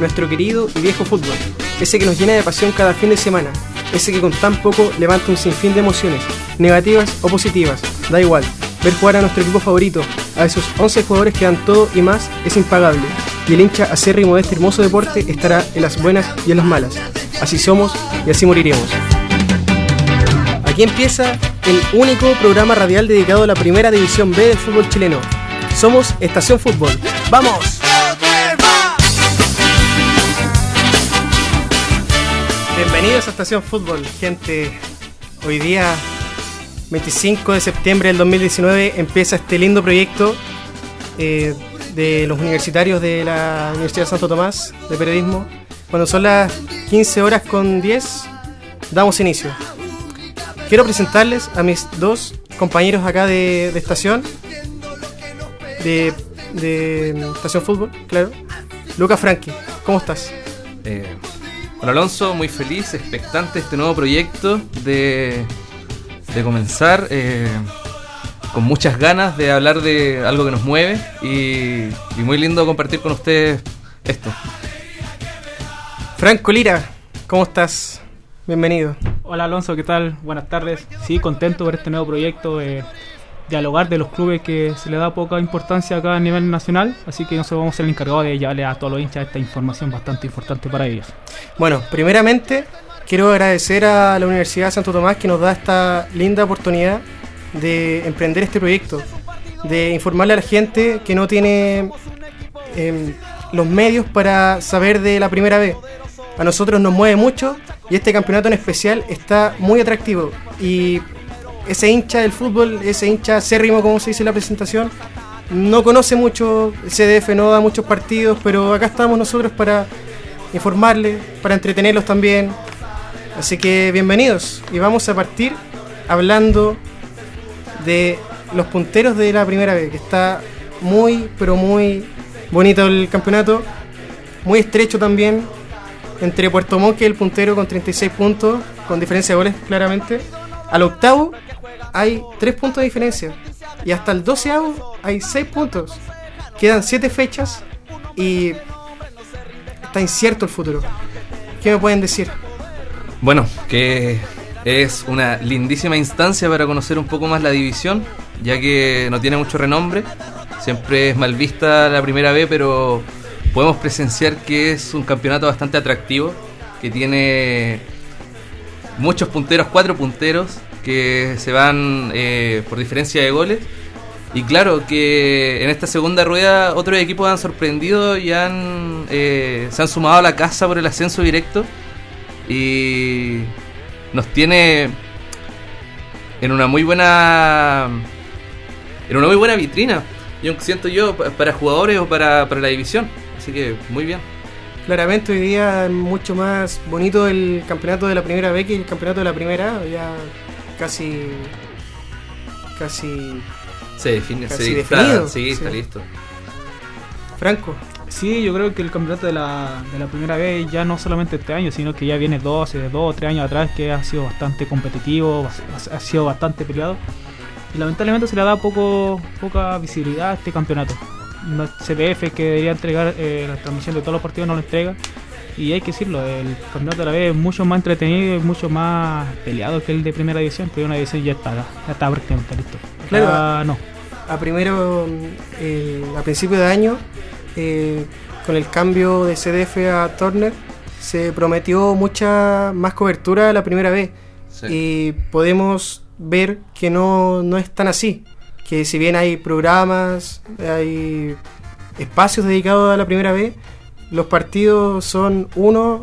nuestro querido y viejo fútbol, ese que nos llena de pasión cada fin de semana, ese que con tan poco levanta un sinfín de emociones, negativas o positivas, da igual. Ver jugar a nuestro equipo favorito, a esos 11 jugadores que dan todo y más, es impagable. Y el hincha acérrimo de este hermoso deporte estará en las buenas y en las malas. Así somos y así moriremos. Aquí empieza el único programa radial dedicado a la primera división B del fútbol chileno. Somos Estación Fútbol. ¡Vamos! Bienvenidos a Estación Fútbol, gente. Hoy día, 25 de septiembre del 2019, empieza este lindo proyecto eh, de los universitarios de la Universidad de Santo Tomás de Periodismo. Cuando son las 15 horas con 10, damos inicio. Quiero presentarles a mis dos compañeros acá de, estación, de, de Estación Fútbol, claro. Lucas Franqui, ¿cómo estás? Eh, Hola Alonso, muy feliz, expectante de este nuevo proyecto, de, de comenzar eh, con muchas ganas de hablar de algo que nos mueve y, y muy lindo compartir con ustedes esto. Franco Lira, ¿cómo estás? Bienvenido. Hola Alonso, ¿qué tal? Buenas tardes. Sí, contento por este nuevo proyecto de dialogar de los clubes que se le da poca importancia acá a nivel nacional, así que nosotros vamos a ser el encargado de llevarle a todos los hinchas esta información bastante importante para ellos. Bueno, primeramente quiero agradecer a la Universidad de Santo Tomás que nos da esta linda oportunidad de emprender este proyecto, de informarle a la gente que no tiene eh, los medios para saber de la primera vez. A nosotros nos mueve mucho y este campeonato en especial está muy atractivo y ese hincha del fútbol, ese hincha acérrimo como se dice en la presentación, no conoce mucho, CDF no da muchos partidos, pero acá estamos nosotros para informarles, para entretenerlos también. Así que bienvenidos y vamos a partir hablando de los punteros de la primera vez, que está muy, pero muy bonito el campeonato, muy estrecho también, entre Puerto Montt, que es el puntero con 36 puntos, con diferencia de goles claramente. Al octavo hay 3 puntos de diferencia. Y hasta el doceavo hay 6 puntos. Quedan 7 fechas y está incierto el futuro. ¿Qué me pueden decir? Bueno, que es una lindísima instancia para conocer un poco más la división, ya que no tiene mucho renombre. Siempre es mal vista la primera vez, pero podemos presenciar que es un campeonato bastante atractivo, que tiene muchos punteros, cuatro punteros, que se van eh, por diferencia de goles. Y claro que en esta segunda rueda otros equipos han sorprendido y han eh, se han sumado a la casa por el ascenso directo y nos tiene en una muy buena en una muy buena vitrina. Yo siento yo pa- para jugadores o para, para la división. Así que muy bien. Claramente hoy día es mucho más bonito el campeonato de la primera vez que el campeonato de la primera. Ya casi. casi. Se define, Casi sí, definido. está, sí, Sí. está listo. Franco. Sí, yo creo que el campeonato de la, de la primera vez ya no solamente este año, sino que ya viene dos, eh, dos o tres años atrás que ha sido bastante competitivo, ha- ha sido bastante peleado. Y lamentablemente se le da poco, poca visibilidad a este campeonato. CBF que debería entregar eh, la transmisión de todos los partidos no lo entrega. Y hay que decirlo, el campeonato de la vez es mucho más entretenido y mucho más peleado que el de primera división, pero una división ya está, ya está prácticamente listo. Claro. Ah, no. A primero. eh, a principio de año. eh, con el cambio de CDF a Turner. Se prometió mucha más cobertura la primera vez. Sí. y podemos ver que no, no es tan así. Que si bien hay programas, hay espacios dedicados a la primera vez, los partidos son uno,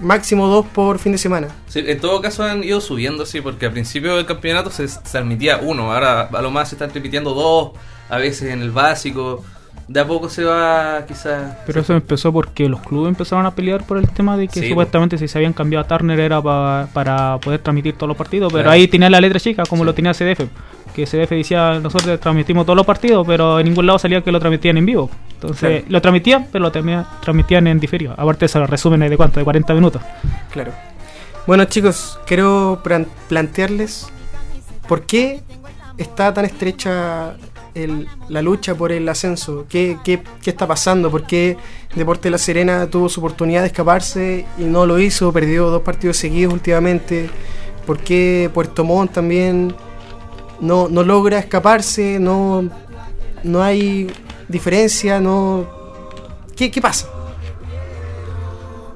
máximo dos por fin de semana. Sí, en todo caso han ido subiendo, sí, porque al principio del campeonato se, se transmitía uno, ahora a lo más se están transmitiendo dos, a veces en el básico. De a poco se va quizás... Pero eso empezó porque los clubes empezaron a pelear por el tema de que Sí, supuestamente si se habían cambiado a Turner era pa- para poder transmitir todos los partidos, pero Claro. ahí tenía la letra chica como Sí. lo tenía CDF, que CDF decía nosotros transmitimos todos los partidos, pero en ningún lado salía que lo transmitían en vivo. Entonces Claro. lo transmitían, pero lo transmitían en diferido. Aparte se lo resumen de cuánto, de 40 minutos. Claro. Bueno chicos, quiero plan- plantearles por qué está tan estrecha el- la lucha por el ascenso? ¿Qué, qué, qué está pasando? ¿Por qué Deporte La Serena tuvo su oportunidad de escaparse y no lo hizo? Perdió dos partidos seguidos últimamente. ¿Por qué Puerto Montt también no, no logra escaparse? No, no hay diferencia. No... ¿Qué, ¿Qué pasa?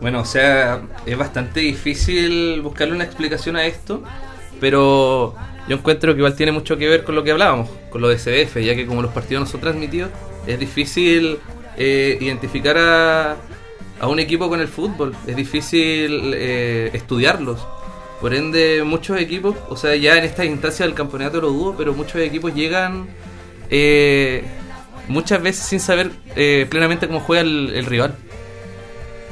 Bueno, o sea, es bastante difícil buscarle una explicación a esto, pero yo encuentro que igual tiene mucho que ver con lo que hablábamos, con lo de CDF, ya que como los partidos no son transmitidos, es difícil eh, identificar a, a un equipo con el fútbol, es difícil eh, estudiarlos. Por ende, muchos equipos, o sea, ya en esta instancia del campeonato lo dudo, pero muchos equipos llegan eh, muchas veces sin saber eh, plenamente cómo juega el- el rival.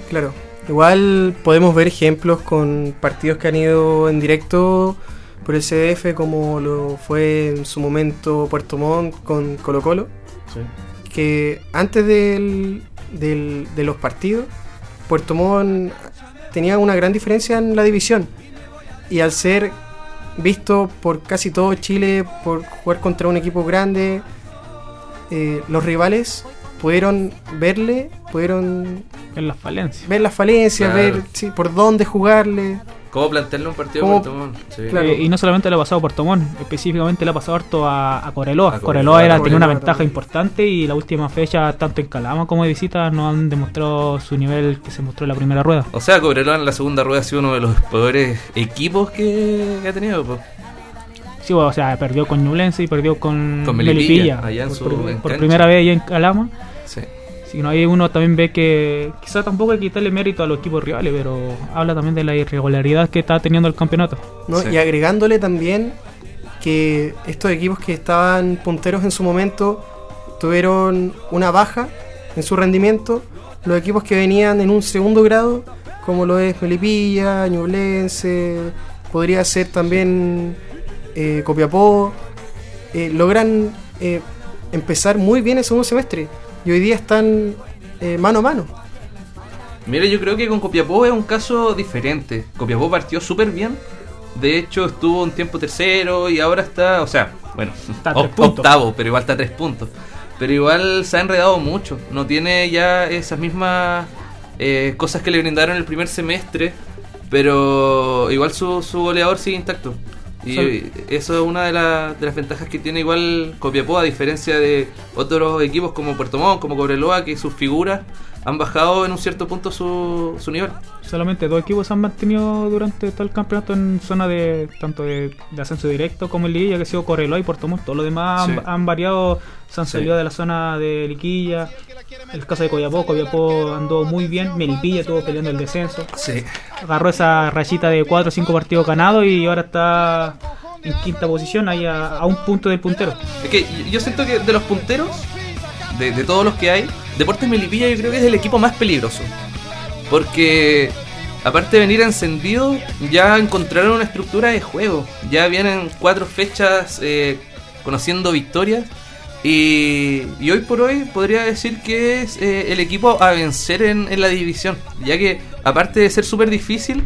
Claro. Igual podemos ver ejemplos con partidos que han ido en directo por el CDF, como lo fue en su momento Puerto Montt con Colo Colo, que antes del, del- de los partidos, Puerto Montt tenía una gran diferencia en la división. Y al ser visto por casi todo Chile, por jugar contra un equipo grande, eh, los rivales pudieron verle, pudieron En las falencias. ver las falencias, Claro. ver sí, por dónde jugarle. ¿Cómo plantearle un partido ¿Cómo- a Puerto Montt? Sí. Claro. Eh, y no solamente le ha pasado a Puerto Montt, específicamente le ha pasado harto a, a Coreloa. A Coreloa, Coreloa era, tenía una Coreloa ventaja también. importante y la última fecha, tanto en Calama como de visita, no han demostrado su nivel que se mostró en la primera rueda. O sea, Cobreloa en la segunda rueda ha sido uno de los peores equipos que, que ha tenido. pues. Sí, o sea, perdió con Ñublense y perdió con, Con Melipilla, Melipilla, allá en por, su- por- en por cancha. primera vez allá en Calama. Sí. Si no, ahí uno también ve que quizá tampoco hay que quitarle mérito a los equipos rivales, pero habla también de la irregularidad que está teniendo el campeonato. ¿no? Sí. Y agregándole también que estos equipos que estaban punteros en su momento tuvieron una baja en su rendimiento. Los equipos que venían en un segundo grado, como lo es Melipilla, Ñublense, podría ser también eh, Copiapó, eh, logran eh, empezar muy bien el segundo semestre. Y hoy día están eh, mano a mano. Mira, yo creo que con Copiapó es un caso diferente. Copiapó partió súper bien. De hecho, estuvo un tiempo tercero y ahora está, o sea, bueno, Está a oc- tres puntos. octavo, pero igual está a tres puntos. Pero igual se ha enredado mucho. No tiene ya esas mismas eh, cosas que le brindaron el primer semestre. Pero igual su, su goleador sigue intacto. Y eso es una de, la- de las ventajas que tiene igual Copiapó, a diferencia de otros equipos como Puerto Montt, como Cobreloa, que sus figuras han bajado en un cierto punto su, su nivel. Solamente dos equipos se han mantenido durante todo el campeonato en zona de tanto de, de ascenso directo como en liguilla, que ha sido Correloa y Puerto Montt. Todos los demás Sí. han, han variado, se han Sí. salido de la zona de liguilla. El caso de Coyapó, Coyapó andó muy bien, Melipilla estuvo peleando el descenso. Sí. Agarró esa rayita de 4 o 5 partidos ganados y ahora está en quinta posición, ahí a, a un punto del puntero. Es que yo- siento que de los punteros, de, de todos los que hay, Deportes Melipilla yo creo que es el equipo más peligroso. Porque aparte de venir encendido, ya encontraron una estructura de juego. Ya vienen cuatro fechas eh, conociendo victorias. Y, y hoy por hoy podría decir que es eh, el equipo a vencer en, en la división. Ya que aparte de ser súper difícil,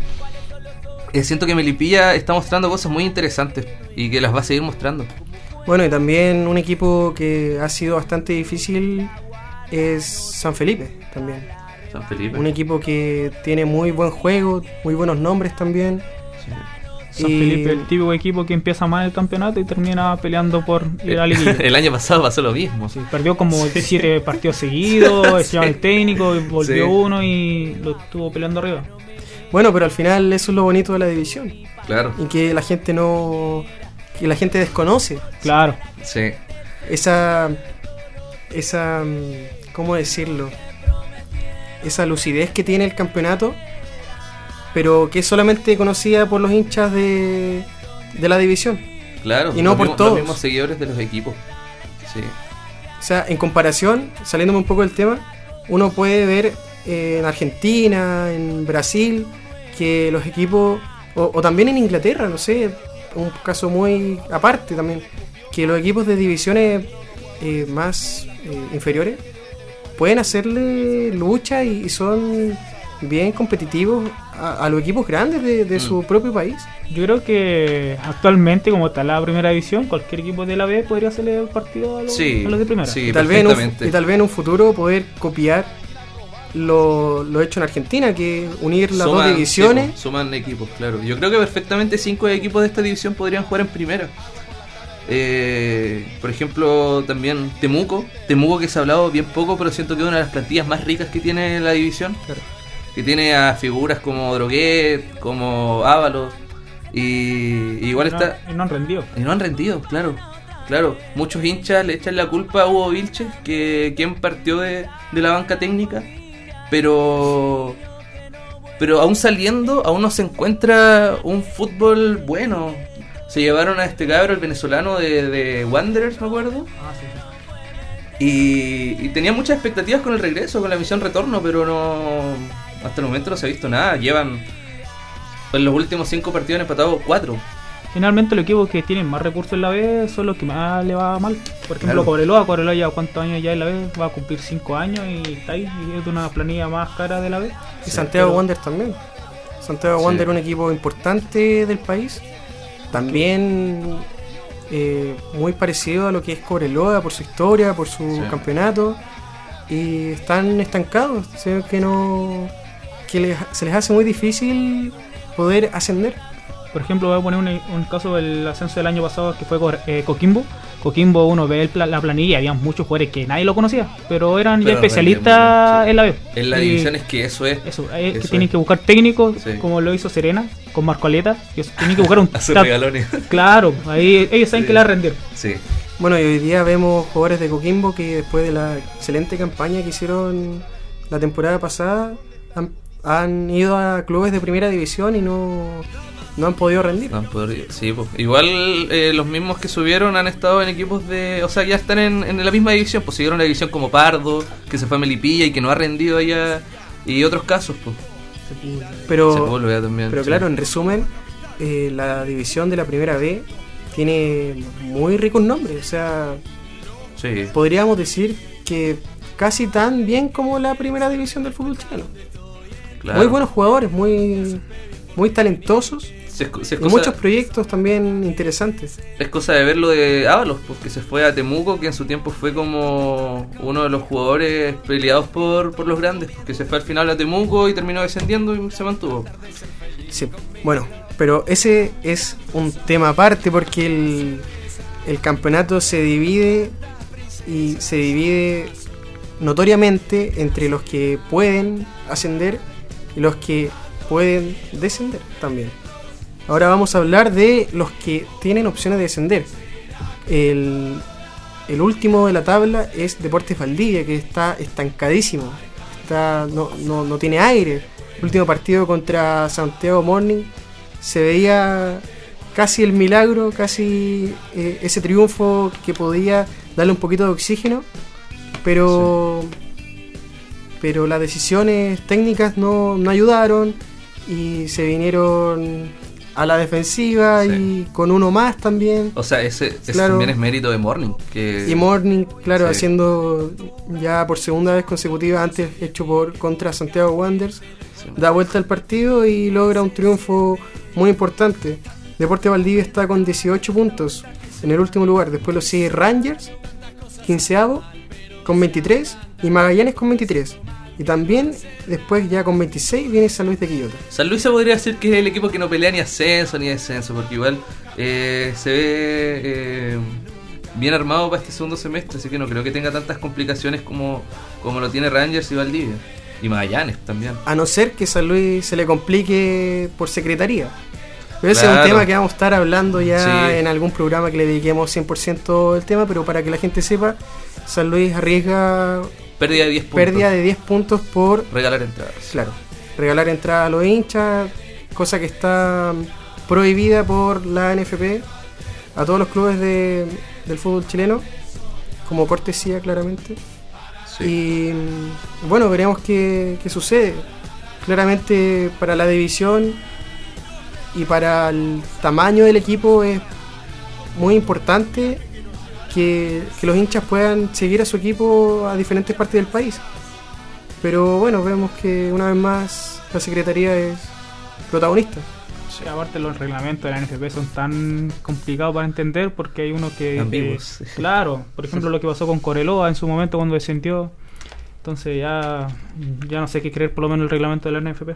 eh, siento que Melipilla está mostrando cosas muy interesantes y que las va a seguir mostrando. Bueno, y también un equipo que ha sido bastante difícil es San Felipe también. San Felipe. Un equipo que tiene muy buen juego, muy buenos nombres también. San Y- Felipe, el típico equipo que empieza mal el campeonato y termina peleando por ir a liguilla. el año pasado pasó lo mismo. Sí, perdió como siete partidos seguidos, se el técnico, y volvió Sí. uno y lo estuvo peleando arriba. Bueno, pero al final eso es lo bonito de la división. Claro. Y que la gente no. que la gente desconoce. Claro, Sí. Esa. esa. mm, ¿cómo decirlo? Esa lucidez que tiene el campeonato. Pero que es solamente conocida por los hinchas de. de la división. Claro. Y no por todos. Los mismos seguidores de los equipos. Sí. O sea, en comparación, saliéndome un poco del tema, uno puede ver eh, en Argentina, en Brasil, que los equipos, o, o también en Inglaterra, no sé, un caso muy aparte también, que los equipos de divisiones eh, más eh, inferiores pueden hacerle lucha y, y son bien competitivos a, a los equipos grandes de, de su propio país. Yo creo que actualmente, como está la primera división, cualquier equipo de la B podría hacerle el partido a los, Sí, a los de primera. sí. y, tal vez un, y tal vez en un futuro poder copiar lo, lo hecho en Argentina, que unir las dos divisiones. sí, po, suman equipos, claro. Yo creo que perfectamente cinco equipos de esta división podrían jugar en primera. Eh, por ejemplo, también Temuco. Temuco que se ha hablado bien poco, pero siento que es una de las plantillas más ricas que tiene la división. Claro. Que tiene a figuras como Droguet, como Ábalos. Y, y igual Y no- está... y no han rendido. Y no han rendido, claro. Claro, muchos hinchas le echan la culpa a Hugo Vilches, que quien partió de, de la banca técnica, pero pero aún saliendo, aún no se encuentra un fútbol bueno. Se llevaron a este cabro, el venezolano de, de Wanderers, me acuerdo, Ah, sí, sí. y, y tenía muchas expectativas con el regreso, con la misión retorno, pero no hasta el momento no se ha visto nada. Llevan en los últimos cinco partidos han empatado cuatro. Finalmente los equipos que tienen más recursos en la B son los que más le va mal. Por ejemplo, Claro. Cobreloa, Cobreloa ya cuántos años ya en la B, va a cumplir 5 años y está ahí, y es de una planilla más cara de la B. Y Santiago pero- Wander también. Santiago Sí. Wander, un equipo importante del país. También eh, muy parecido a lo que es Cobreloa por su historia, por su Sí. campeonato. Y están estancados. O sea, que no. Que les- se les hace muy difícil poder ascender. Por ejemplo, voy a poner un, un caso del ascenso del año pasado que fue eh, Coquimbo. Coquimbo, uno ve el pla- la planilla había muchos jugadores que nadie lo conocía, pero eran ya especialistas en la B. En la Y división es que eso es Eso, eh, que Eso tienen es. que buscar técnicos, Sí. como lo hizo Serena con Marco Aleta. Que eso, tienen que buscar un. hacer regalones. Claro, ahí ellos saben Sí. que la rendir. Sí, Bueno, y hoy día vemos jugadores de Coquimbo que después de la excelente campaña que hicieron la temporada pasada han, han ido a clubes de primera división y no, no han podido rendir. no han podido- sí, pues. igual eh, los mismos que subieron han estado en equipos de, o sea, ya están en, en la misma división, pues siguieron la división como Pardo, que se fue a Melipilla y que no ha rendido allá, y otros casos, pues. Pero, también. pero sí. claro, en resumen, eh, la división de la primera B tiene muy ricos nombres. O sea, Sí, podríamos decir que casi tan bien como la primera división del fútbol chileno. Claro. Muy buenos jugadores, muy, muy talentosos y cosa, muchos proyectos también interesantes. es cosa de ver lo de Ábalos, porque se fue a Temuco, que en su tiempo fue como uno de los jugadores peleados por, por los grandes, porque se fue al final a Temuco y terminó descendiendo y se mantuvo. Sí, bueno, pero ese es un tema aparte porque el, el campeonato se divide y se divide notoriamente entre los que pueden ascender y los que pueden descender también. Ahora vamos a hablar de los que tienen opciones de descender. El, el último de la tabla es Deportes Valdivia, que está estancadísimo. Está, no, no, no tiene aire. El último partido contra Santiago Morning se veía casi el milagro, casi eh, ese triunfo que podía darle un poquito de oxígeno, pero pero las decisiones técnicas no, no ayudaron y se vinieron a la defensiva Sí. y con uno más también. O sea, ese, ese Claro. también es mérito de Morning. Que, Y Morning, claro, Sí. haciendo ya por segunda vez consecutiva, antes hecho por contra Santiago Wanderers, Sí. da vuelta al partido y logra un triunfo muy importante. Deporte Valdivia está con 18 puntos en el último lugar. Después lo sigue Rangers, 15 con 23 y Magallanes con 23. Y también después ya con 26 viene San Luis de Quillota. San Luis se podría decir que es el equipo que no pelea ni ascenso ni descenso, porque igual eh, se ve eh, bien armado para este segundo semestre, así que no creo que tenga tantas complicaciones como, como lo tiene Rangers y Valdivia. Y Magallanes también. A no ser que San Luis se le complique por secretaría. Pero ese es un Claro. tema que vamos a estar hablando ya Sí. en algún programa que le dediquemos 100% el tema, pero para que la gente sepa, San Luis arriesga Pérdida de 10 puntos. pérdida de 10 puntos por, Regalar entradas. claro, regalar entrada a los hinchas, cosa que está prohibida por la NFP a todos los clubes de- del fútbol chileno, como cortesía claramente. Sí. Y bueno, veremos qué, qué sucede. Claramente para la división y para el tamaño del equipo es muy importante que, que los hinchas puedan seguir a su equipo a diferentes partes del país. Pero bueno, vemos que una vez más la Secretaría es protagonista. Sí, aparte los reglamentos de la NFP son tan complicados para entender porque hay uno que... Ambiguos. eh, claro, por ejemplo lo que pasó con Coreloa en su momento cuando descendió. Entonces ya, ya no sé qué creer por lo menos el reglamento de la NFP.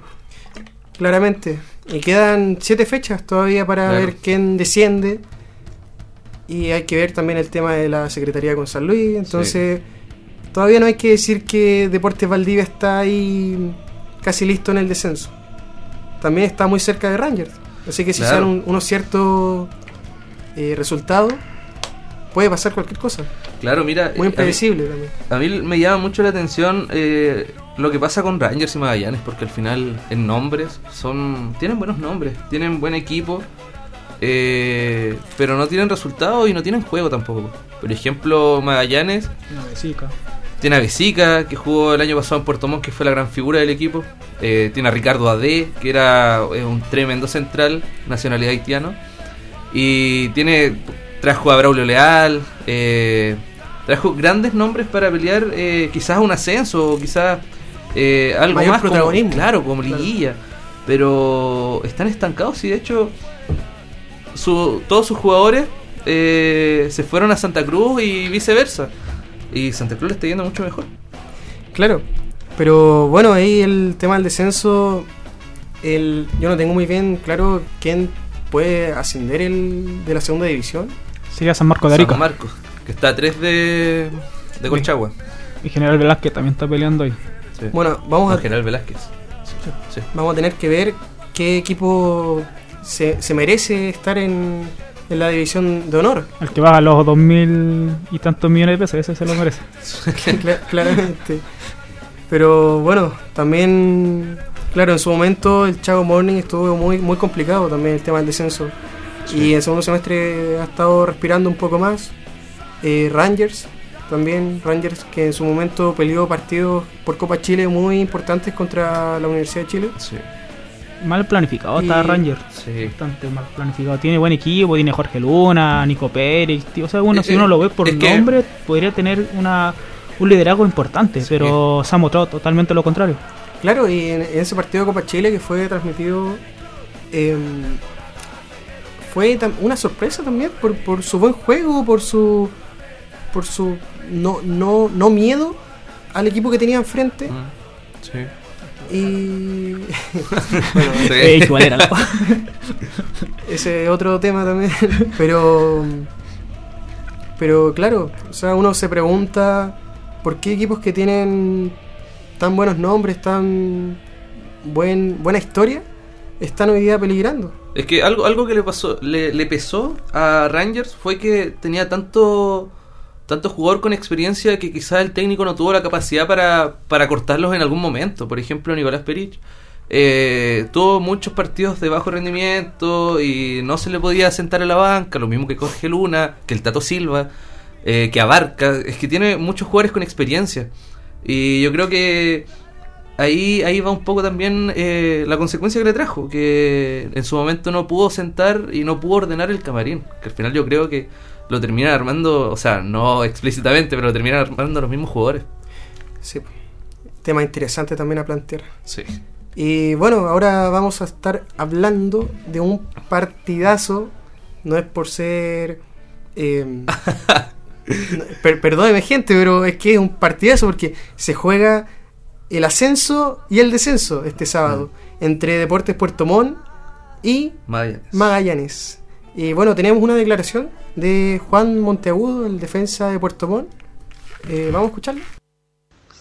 Claramente. Y quedan siete fechas todavía para Claro. ver quién desciende. Y hay que ver también el tema de la Secretaría con San Luis. Entonces, todavía no hay que decir que Deportes Valdivia está ahí casi listo en el descenso. También está muy cerca de Rangers. Así que si Claro. se dan un- unos ciertos eh, resultados, puede pasar cualquier cosa. Claro, mira. Muy eh, a mí- impredecible también. A mí me llama mucho la atención eh, lo que pasa con Rangers y Magallanes, porque al final en nombres son tienen buenos nombres, tienen buen equipo, eh, pero no tienen resultados y no tienen juego tampoco. Por ejemplo, Magallanes vesica. tiene a Besica, que jugó el año pasado en Puerto Montt, que fue la gran figura del equipo. Eh, tiene a Ricardo Ade, que era eh, un tremendo central, nacionalidad haitiano. Y tiene trajo a Braulio Leal, eh, trajo grandes nombres para pelear eh, quizás un ascenso o quizás algo Mayor más como- protagonismo. claro, como Claro. liguilla. Pero están estancados y de hecho su- todos sus jugadores eh, se fueron a Santa Cruz y viceversa. Y Santa Cruz le está yendo mucho mejor. Claro, pero bueno, ahí el tema del descenso, el, yo no tengo muy bien claro quién puede ascender el de la segunda división. Sería San Marcos de Arica. San Marcos, que está a 3 de, de Colchagua. Y General Velázquez también está peleando ahí. Sí. Bueno, vamos No, a, General Velázquez. Sí. vamos a tener que ver qué equipo se, se merece estar en, en la división de honor. El que va a los dos mil y tantos millones de pesos, ese se lo merece. Cla- claramente. Pero bueno, también, claro, en su momento el Chago Morning estuvo muy, muy complicado también el tema del descenso. Y en segundo semestre ha estado respirando un poco más. Eh, Rangers, también Rangers que en su momento peleó partidos por Copa Chile muy importantes contra la Universidad de Chile. Sí. Mal planificado Y- está Ranger. Sí. Bastante mal planificado. Tiene buen equipo, tiene Jorge Luna, Nico Pérez. tío. O sea, bueno, Eh, si uno lo ve por es que- nombre, podría tener una, un liderazgo importante. Sí. Pero se ha mostrado totalmente lo contrario. Claro, y en, en ese partido de Copa Chile que fue transmitido, em, fue una sorpresa también por, por su buen juego, por su por su no, no, no miedo al equipo que tenía enfrente. Mm, Sí. Y Bueno, sí. Igual era la- ese es otro tema también. Pero pero claro, o sea, uno se pregunta por qué equipos que tienen tan buenos nombres, tan buen, buena historia, están hoy día peligrando. Es que algo, algo que le pasó, le, le pesó a Rangers fue que tenía tanto tanto jugador con experiencia que quizás el técnico no tuvo la capacidad para, para cortarlos en algún momento. Por ejemplo, Nicolás Perich eh, tuvo muchos partidos de bajo rendimiento y no se le podía sentar a la banca, lo mismo que Jorge Luna, que el Tato Silva, eh, que Abarca, es que tiene muchos jugadores con experiencia. Y yo creo que ahí, ahí va un poco también eh, la consecuencia que le trajo, que en su momento no pudo sentar y no pudo ordenar el camarín, que al final yo creo que lo terminan armando, o sea, no explícitamente, pero lo terminan armando los mismos jugadores. Sí. Tema interesante también a plantear. Sí. Y bueno, ahora vamos a estar hablando de un partidazo. No es por ser. eh, per- perdóneme, gente, pero es que es un partidazo porque se juega el ascenso y el descenso este sábado entre Deportes Puerto Montt y Magallanes. Magallanes. Y bueno, tenemos una declaración de Juan Monteagudo, el defensa de Puerto Montt. Eh, vamos a escucharla.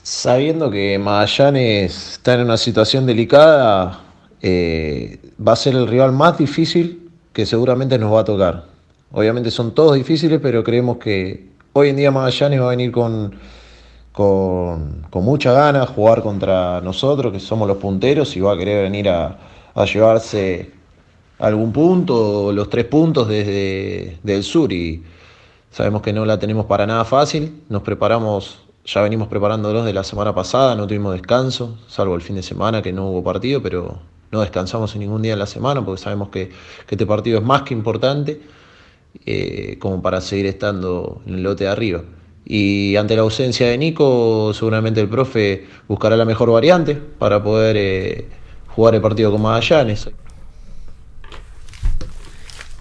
Sabiendo que Magallanes está en una situación delicada, eh, va a ser el rival más difícil que seguramente nos va a tocar. Obviamente son todos difíciles, pero creemos que hoy en día Magallanes va a venir con, con, con mucha ganas jugar contra nosotros, que somos los punteros, y va a querer venir a, a llevarse algún punto, los tres puntos desde del sur. Y sabemos que no la tenemos para nada fácil. Nos preparamos ya venimos preparándonos de la semana pasada, no tuvimos descanso, salvo el fin de semana que no hubo partido, pero no descansamos en ningún día de la semana porque sabemos que, que este partido es más que importante eh, como para seguir estando en el lote de arriba. Y ante la ausencia de Nico, seguramente el profe buscará la mejor variante para poder eh, jugar el partido con Magallanes.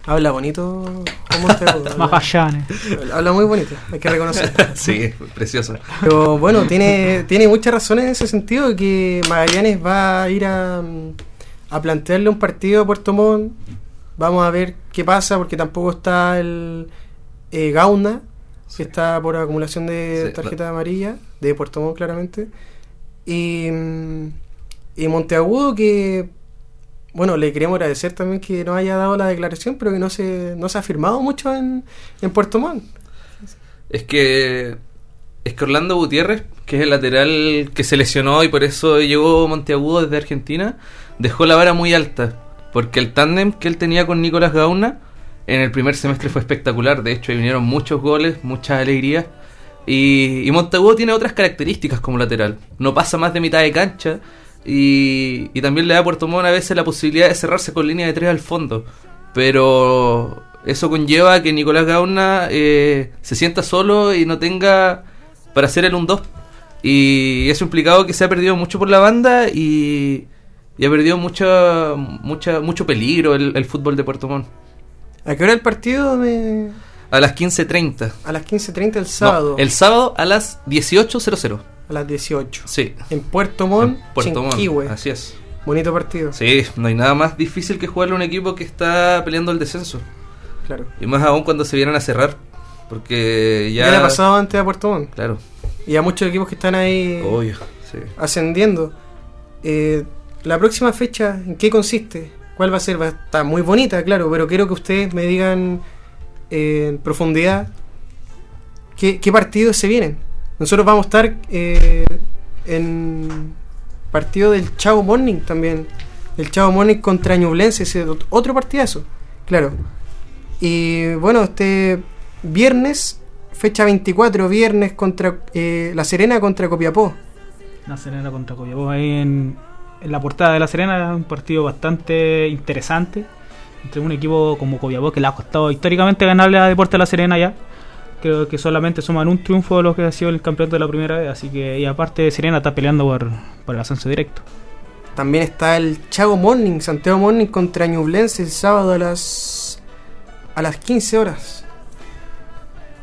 Habla bonito habla, Magallanes. habla muy bonito, hay que reconocer. Sí, precioso. Pero bueno, tiene, tiene muchas razones en ese sentido que Magallanes va a ir a, a plantearle un partido a Puerto Montt. Vamos a ver qué pasa porque tampoco está el eh, Gauna, que está por acumulación de Sí, tarjeta amarilla, de Puerto Montt claramente. Y, mm, y Monteagudo que, bueno, le queríamos agradecer también que nos haya dado la declaración, pero que no se, no se ha firmado mucho en, en Puerto Montt. Es que es que Orlando Gutiérrez, que es el lateral que se lesionó y por eso llegó Monteagudo desde Argentina, dejó la vara muy alta. Porque el tándem que él tenía con Nicolás Gauna en el primer semestre fue espectacular. De hecho, ahí vinieron muchos goles, muchas alegrías. Y, y Monteagudo tiene otras características como lateral. No pasa más de mitad de cancha. Y, y también le da a Puerto Montt a veces la posibilidad de cerrarse con línea de tres al fondo. Pero eso conlleva que Nicolás Gauna eh, se sienta solo y no tenga para hacer el 1-2. Y eso implicado que se ha perdido mucho por la banda y, y ha perdido mucha, mucha, mucho peligro el, el fútbol de Puerto Montt. ¿A qué hora el partido? Me... A las 15.30. A las 15.30 el sábado. No, el sábado a las 18.00. A las 18. Sí. En Puerto Montt, en Puerto Montt. Así es. Bonito partido. Sí, no hay nada más difícil que jugarle a un equipo que está peleando el descenso. Claro. Y más aún cuando se vienen a cerrar. Porque ya. Ya le ha pasado antes a Puerto Montt. Claro. Y a muchos equipos que están ahí Obvio. Sí. ascendiendo. Eh, la próxima fecha, ¿en qué consiste? ¿Cuál va a ser? Va a estar muy bonita, claro, pero quiero que ustedes me digan eh, en profundidad qué, qué partidos se vienen. Nosotros vamos a estar eh, en partido del Chavo Morning también. El Chavo Morning contra Ñublense, ese ot- otro partidazo, claro. Y bueno, este viernes, fecha 24, viernes contra eh, La Serena contra Copiapó. La Serena contra Copiapó. Ahí en, en la portada de La Serena, un partido bastante interesante. Entre un equipo como Copiapó que le ha costado históricamente ganarle a Deporte La Serena ya. Creo que solamente suman un triunfo de lo que ha sido el campeonato de la primera vez. Así que, y aparte, Serena está peleando por, por el ascenso directo. También está el Chago Morning, Santiago Morning contra Ñublense el sábado a las a las 15 horas.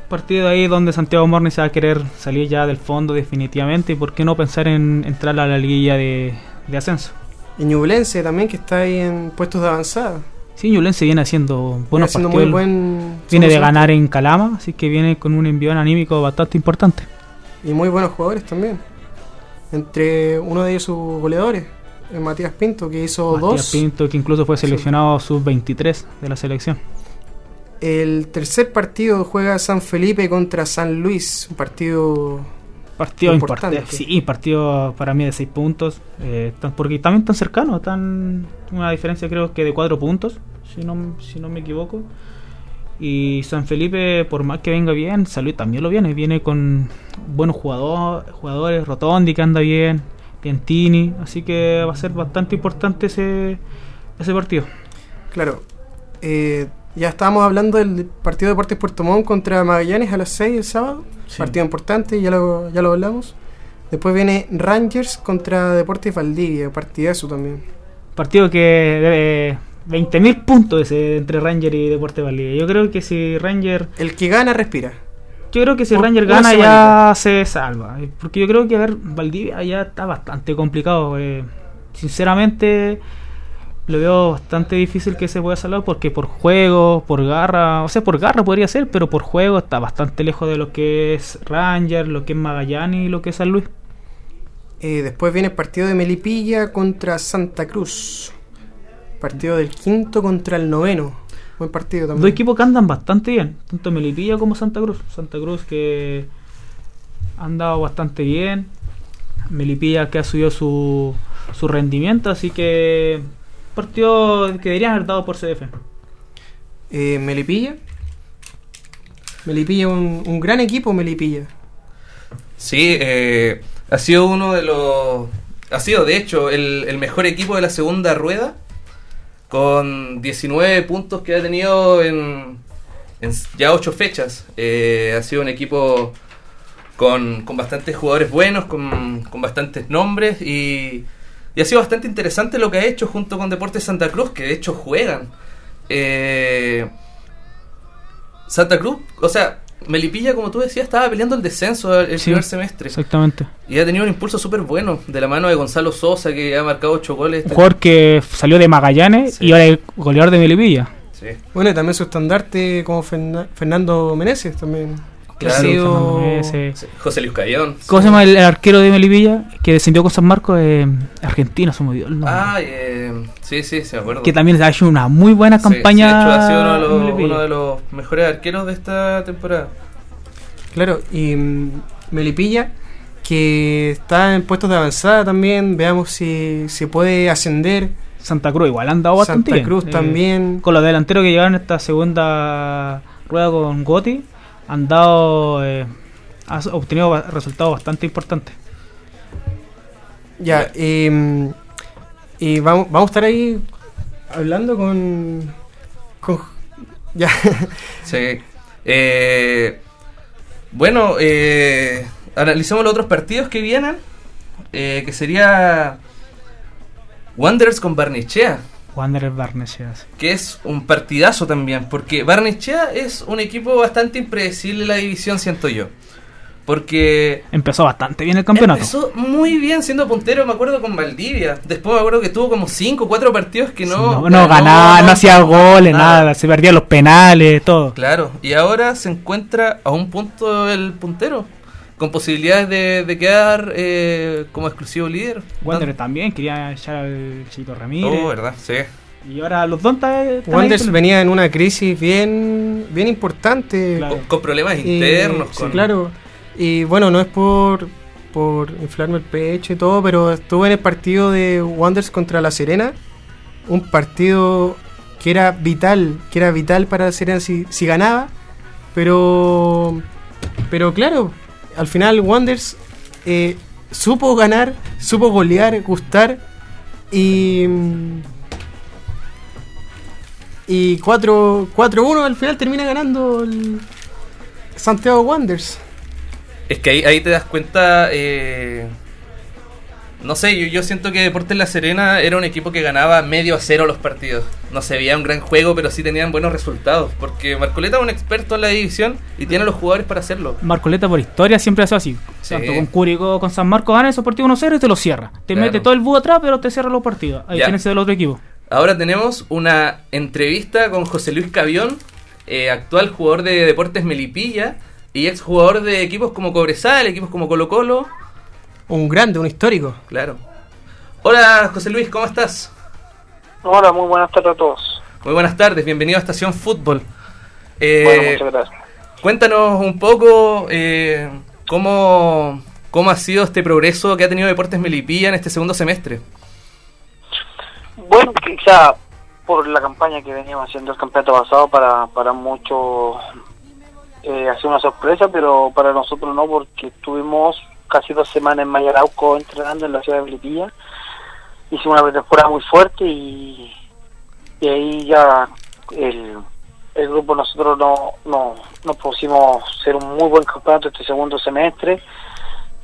Partido ahí donde Santiago Morni se va a querer salir ya del fondo definitivamente. Y por qué no pensar en entrar a la liguilla de, de ascenso. Y Ñublense también que está ahí en puestos de avanzada. Sí, Ñublense viene haciendo buenos haciendo partidos. muy buen Viene de ganar en Calama, así que viene con un envío anímico bastante importante. y muy buenos jugadores también. Entre uno de ellos sus goleadores, eh, Matías Pinto que hizo Matías dos. Pinto, que incluso fue Sí. seleccionado sub-23 de la selección. El tercer partido juega San Felipe contra San Luis, un partido Partido Importante. importante. Sí, partido para mí de 6 puntos. eh, porque también tan cercano, tan una diferencia creo que de 4 puntos, si no, si no me equivoco. Y San Felipe, por más que venga bien, Salud también lo viene. Viene con buenos jugador, jugadores, Rotondi que anda bien, Piantini. Así que va a ser bastante importante ese, ese partido. Claro. eh, ya estábamos hablando del partido de Deportes Puerto Montt contra Magallanes a las 6 el sábado. Sí. Partido importante, ya lo, ya lo hablamos. Después viene Rangers contra Deportes Valdivia, partidazo también. Partido que debe 20.000 puntos ese entre Ranger y Deporte Valdivia. Yo creo que si Ranger El que gana respira. Yo creo que si Por Ranger gana ya se salva. eh, Porque yo creo que a ver, Valdivia ya está bastante complicado. eh. Sinceramente, lo veo bastante difícil que se pueda salvar porque por juego, por garra, o sea, por garra podría ser, pero por juego está bastante lejos de lo que es Ranger, lo que es Magallanes y lo que es San Luis. Eh, después viene el partido de Melipilla contra Santa Cruz. Partido del quinto contra el noveno. Buen partido también. Dos equipos que andan bastante bien, tanto Melipilla como Santa Cruz. Santa Cruz que ha andado bastante bien. Melipilla que ha subido su, su rendimiento, así que partido que deberían haber dado por CDF. Eh, Melipilla. Melipilla, un, un gran equipo, Melipilla. Sí, eh, ha sido uno de los. Ha sido, de hecho, el, el mejor equipo de la segunda rueda. Con 19 puntos que ha tenido en, en ya 8 fechas. Eh, ha sido un equipo con, con bastantes jugadores buenos, con, con bastantes nombres y, y ha sido bastante interesante lo que ha hecho junto con Deportes Santa Cruz, que de hecho juegan. Eh, Santa Cruz, o sea, Melipilla, como tú decías, estaba peleando el descenso el Sí, primer semestre. Exactamente. Y ha tenido un impulso súper bueno de la mano de Gonzalo Sosa, que ha marcado 8 goles. Un jugador que salió de Magallanes Sí. y ahora es goleador de Melipilla. Sí. Bueno, y también su estandarte como Ferna- Fernando Meneses también. Claro. Sí. José Luis Cayón. ¿Cómo se llama el, el arquero de Melipilla que descendió con San Marcos? Eh, argentino, se me olvidó el nombre. Ah, eh, sí, sí, sí, me acuerdo. que también ha hecho una muy buena Sí, campaña. sí, de hecho, ha sido uno de, los, Melipilla. uno de los mejores arqueros de esta temporada. Claro, y mm, Melipilla, que está en puestos de avanzada también. Veamos si se puede ascender. Santa Cruz igual han dado bastante Santa bien. Cruz Eh, también. Con los delanteros que llegaron esta segunda rueda con Gotti, han dado. Eh, ha obtenido resultados bastante importantes. Ya, y, mm, y vamos, vamos a estar ahí hablando con. con ya, Sí. Eh, bueno, eh, analicemos los otros partidos que vienen. eh, que sería Wanderers con Barnechea. Wanderer Barnechea. Que es un partidazo también. Porque Barnechea es un equipo bastante impredecible en la división, siento yo. Porque Empezó bastante bien el campeonato. Empezó muy bien siendo puntero, me acuerdo con Valdivia. Después me acuerdo que tuvo como 5 o 4 partidos que Sí, no. no, ganaba, no, hacía goles, nada. nada. Se perdían los penales, todo. Claro, y ahora se encuentra a un punto el puntero, con posibilidades de, de quedar eh, como exclusivo líder. Wanderer también quería echar al Chico Ramírez. Oh, verdad, sí. y ahora los ahí Wanderers con- venía en una crisis bien, bien importante. Claro. Con, con problemas Y- internos. sí, con- claro. Y bueno, no es por, por inflarme el pecho y todo, pero estuve en el partido de Wanderers contra La Serena. Un partido que era vital, que era vital para La Serena si, si ganaba. Pero, pero claro, al final Wanderers eh, supo ganar, supo golear, gustar y... Y 4 4-1 al final termina ganando el Santiago Wanderers. Es que ahí, ahí te das cuenta. eh, no sé, yo, yo siento que Deportes La Serena era un equipo que ganaba medio a cero los partidos. No se veía un gran juego, pero sí tenían buenos resultados. Porque Marcoleta es un experto en la división y tiene los jugadores para hacerlo. Marcoleta por historia siempre ha sido así. Sí. Tanto con Curicó, con San Marcos gana esos partidos 1-0 y te los cierra. Te Claro. mete todo el búho atrás, pero te cierra los partidos. A diferencia del otro equipo. Ahora tenemos una entrevista con José Luis Cavión, eh, actual jugador de Deportes Melipilla y ex jugador de equipos como Cobresal, equipos como Colo Colo. Un grande, un histórico. Claro. Hola José Luis, ¿cómo estás? Hola, muy buenas tardes a todos. Muy buenas tardes, bienvenido a Estación Fútbol. Eh, bueno, muchas gracias. Cuéntanos un poco eh, cómo, cómo ha sido este progreso que ha tenido Deportes Melipilla en este segundo semestre. Bueno, quizá por la campaña que veníamos haciendo el campeonato pasado, para, para muchos eh, ha sido una sorpresa, pero para nosotros no, porque estuvimos casi dos semanas en Mayarauco entrenando en la ciudad de Melipilla. Hicimos una pretemporada muy fuerte y, y ahí ya el, el grupo nosotros no, no, nos pusimos hacer un muy buen campeonato este segundo semestre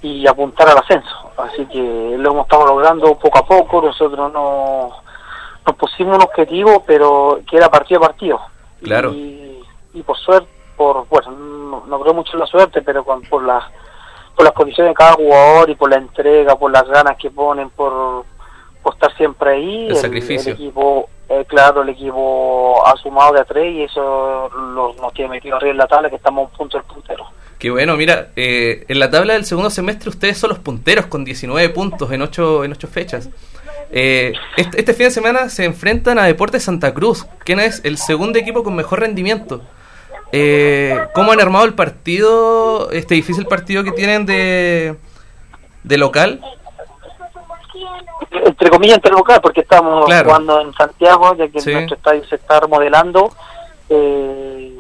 y apuntar al ascenso. Así que lo hemos estado logrando poco a poco. Nosotros no, nos pusimos un objetivo, pero que era partido a partido. Claro. Y, y por suerte, por bueno, no, no creo mucho en la suerte, pero con, por las por las condiciones de cada jugador y por la entrega, por las ganas que ponen, por, por estar siempre ahí, El sacrificio. equipo, eh, claro, el equipo ha sumado de a tres y eso lo- nos tiene metido arriba en la tabla, que estamos a un punto del puntero. Qué bueno, mira, eh, en la tabla del segundo semestre ustedes son los punteros con 19 puntos en 8, en ocho fechas. Eh, este, este fin de semana se enfrentan a Deportes Santa Cruz, quien es el segundo equipo con mejor rendimiento. Eh, ¿Cómo han armado el partido, este difícil partido que tienen de, de local? entre comillas entre local porque estamos Claro. jugando en Santiago ya que Sí. nuestro estadio se está remodelando eh,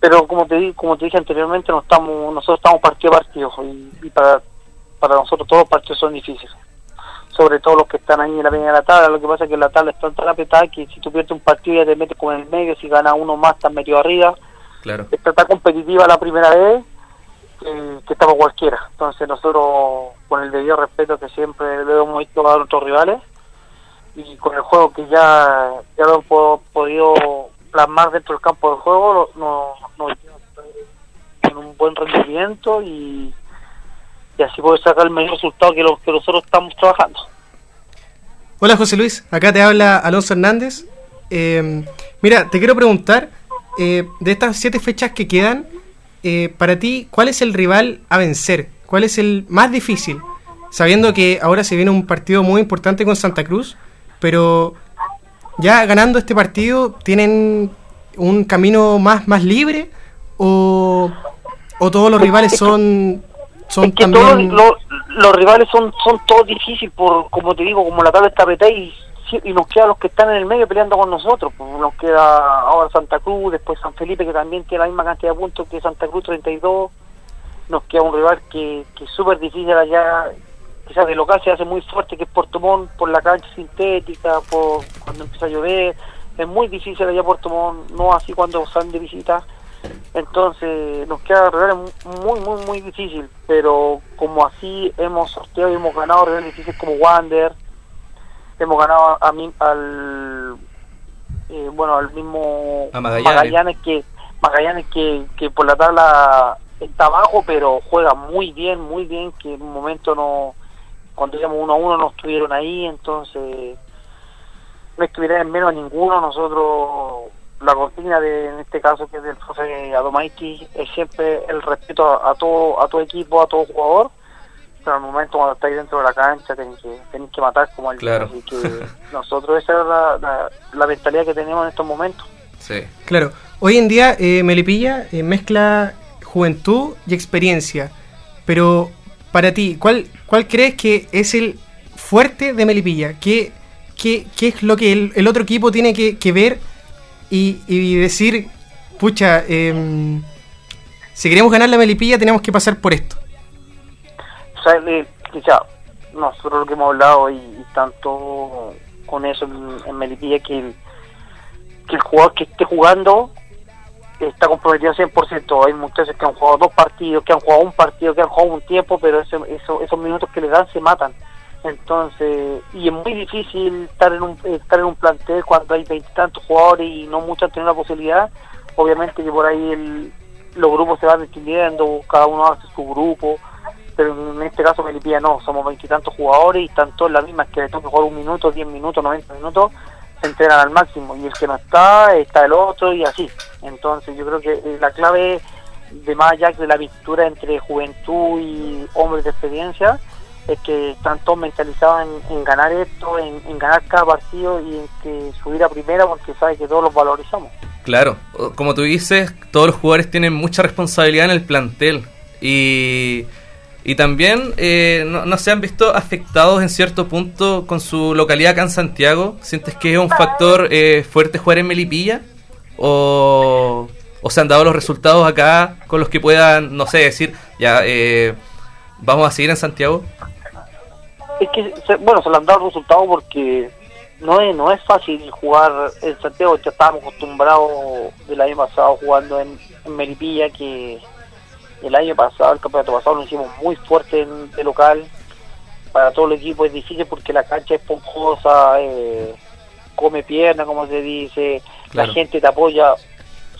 pero como te di- como te dije anteriormente no estamos nosotros estamos partido a partido y, y para para nosotros todos los partidos son difíciles sobre todo los que están ahí en la primera tabla lo que pasa es que la tabla está tan apretada que si tú pierdes un partido ya te metes como en el medio si ganas uno más estás metido arriba Claro. está tan competitiva la primera vez que, que estamos cualquiera. Entonces nosotros, con el debido respeto que siempre le hemos visto a nuestros rivales, y con el juego que ya, ya lo hemos podido plasmar dentro del campo de juego, nos no, con un buen rendimiento y, y así poder sacar el mejor resultado que, lo, que nosotros estamos trabajando. Hola José Luis, acá te habla Alonso Hernández. Eh, mira, te quiero preguntar, eh, de estas siete fechas que quedan, eh, para ti, ¿cuál es el rival a vencer? ¿Cuál es el más difícil? Sabiendo que ahora se viene un partido muy importante con Santa Cruz, pero ya ganando este partido, ¿tienen un camino más, más libre? ¿O, o todos los rivales son, son es que también... todos los, los rivales son son todos difíciles, por como te digo, como la tabla está apretada y, y nos quedan los que están en el medio peleando con nosotros. Pues nos queda ahora Santa Cruz, después San Felipe, que también tiene la misma cantidad de puntos que Santa Cruz, 32. Nos queda un rival que, que es súper difícil allá, quizás de local se hace muy fuerte, que es Puerto Montt, por la cancha sintética, por cuando empieza a llover. Es muy difícil allá Puerto Montt, no así cuando salen de visita. Entonces nos queda rivales muy, muy, muy difícil, pero como así hemos sorteado y hemos ganado rivales difíciles como Wander, hemos ganado a, mí al eh, bueno al mismo A Magallanes. que Magallanes que, que por la tabla está abajo pero juega muy bien muy bien que en un momento no cuando íbamos uno a uno no estuvieron ahí entonces no estuvieran en menos a ninguno nosotros la consigna de en este caso que es del profe Adomaiti es siempre el respeto a, a todo a todo equipo a todo jugador pero al momento cuando estáis dentro de la cancha tenéis que, tenéis que matar como el Claro. así que nosotros esa es la, la, la mentalidad que tenemos en estos momentos Sí. Claro, hoy en día eh, Melipilla eh, mezcla juventud y experiencia, pero para ti, ¿cuál, cuál crees que es el fuerte de Melipilla? ¿Qué, qué, qué es lo que el, el otro equipo tiene que, que ver y, y decir, pucha, em, si queremos ganar la Melipilla tenemos que pasar por esto? O sea, quizá nosotros lo que hemos hablado y, tanto con eso en, en Melipilla que el, que el jugador que esté jugando está comprometido 100%. Hay muchachos que han jugado dos partidos, que han jugado un partido, que han jugado un tiempo, pero esos minutos que le dan se matan. Entonces, y es muy difícil estar en un, estar en un plantel cuando hay veintitantos jugadores y no muchos tenido la posibilidad. Obviamente que por ahí el- los grupos se van distinguiendo, cada uno hace su grupo, pero en este caso Melipilla no, somos veintitantos jugadores y están todos las mismas que le toca jugar un minuto, diez minutos, 90 minutos, se entrenan al máximo y el que no está, está el otro y así. Entonces yo creo que eh, la clave de más allá de la pintura entre juventud y hombres de experiencia es que están todos mentalizados en, ganar esto, en, ganar cada partido y en que subir a primera porque sabe que todos los valorizamos. Claro, como tú dices, todos los jugadores tienen mucha responsabilidad en el plantel y, y también eh, no, no se han visto afectados en cierto punto con su localidad acá en Santiago. ¿Sientes que es un factor eh, fuerte jugar en Melipilla? ¿O, o se han dado los resultados acá con los que puedan, no sé, decir, ya, eh, vamos a seguir en Santiago? Es que, bueno, se le han dado resultados porque no es, no es fácil jugar en Santiago, ya estábamos acostumbrados del año pasado jugando en, en Melipilla, que el año pasado, el campeonato pasado, lo hicimos muy fuerte en, de local. Para todo el equipo es difícil porque la cancha es esponjosa, eh, come pierna, como se dice, Claro. la gente te apoya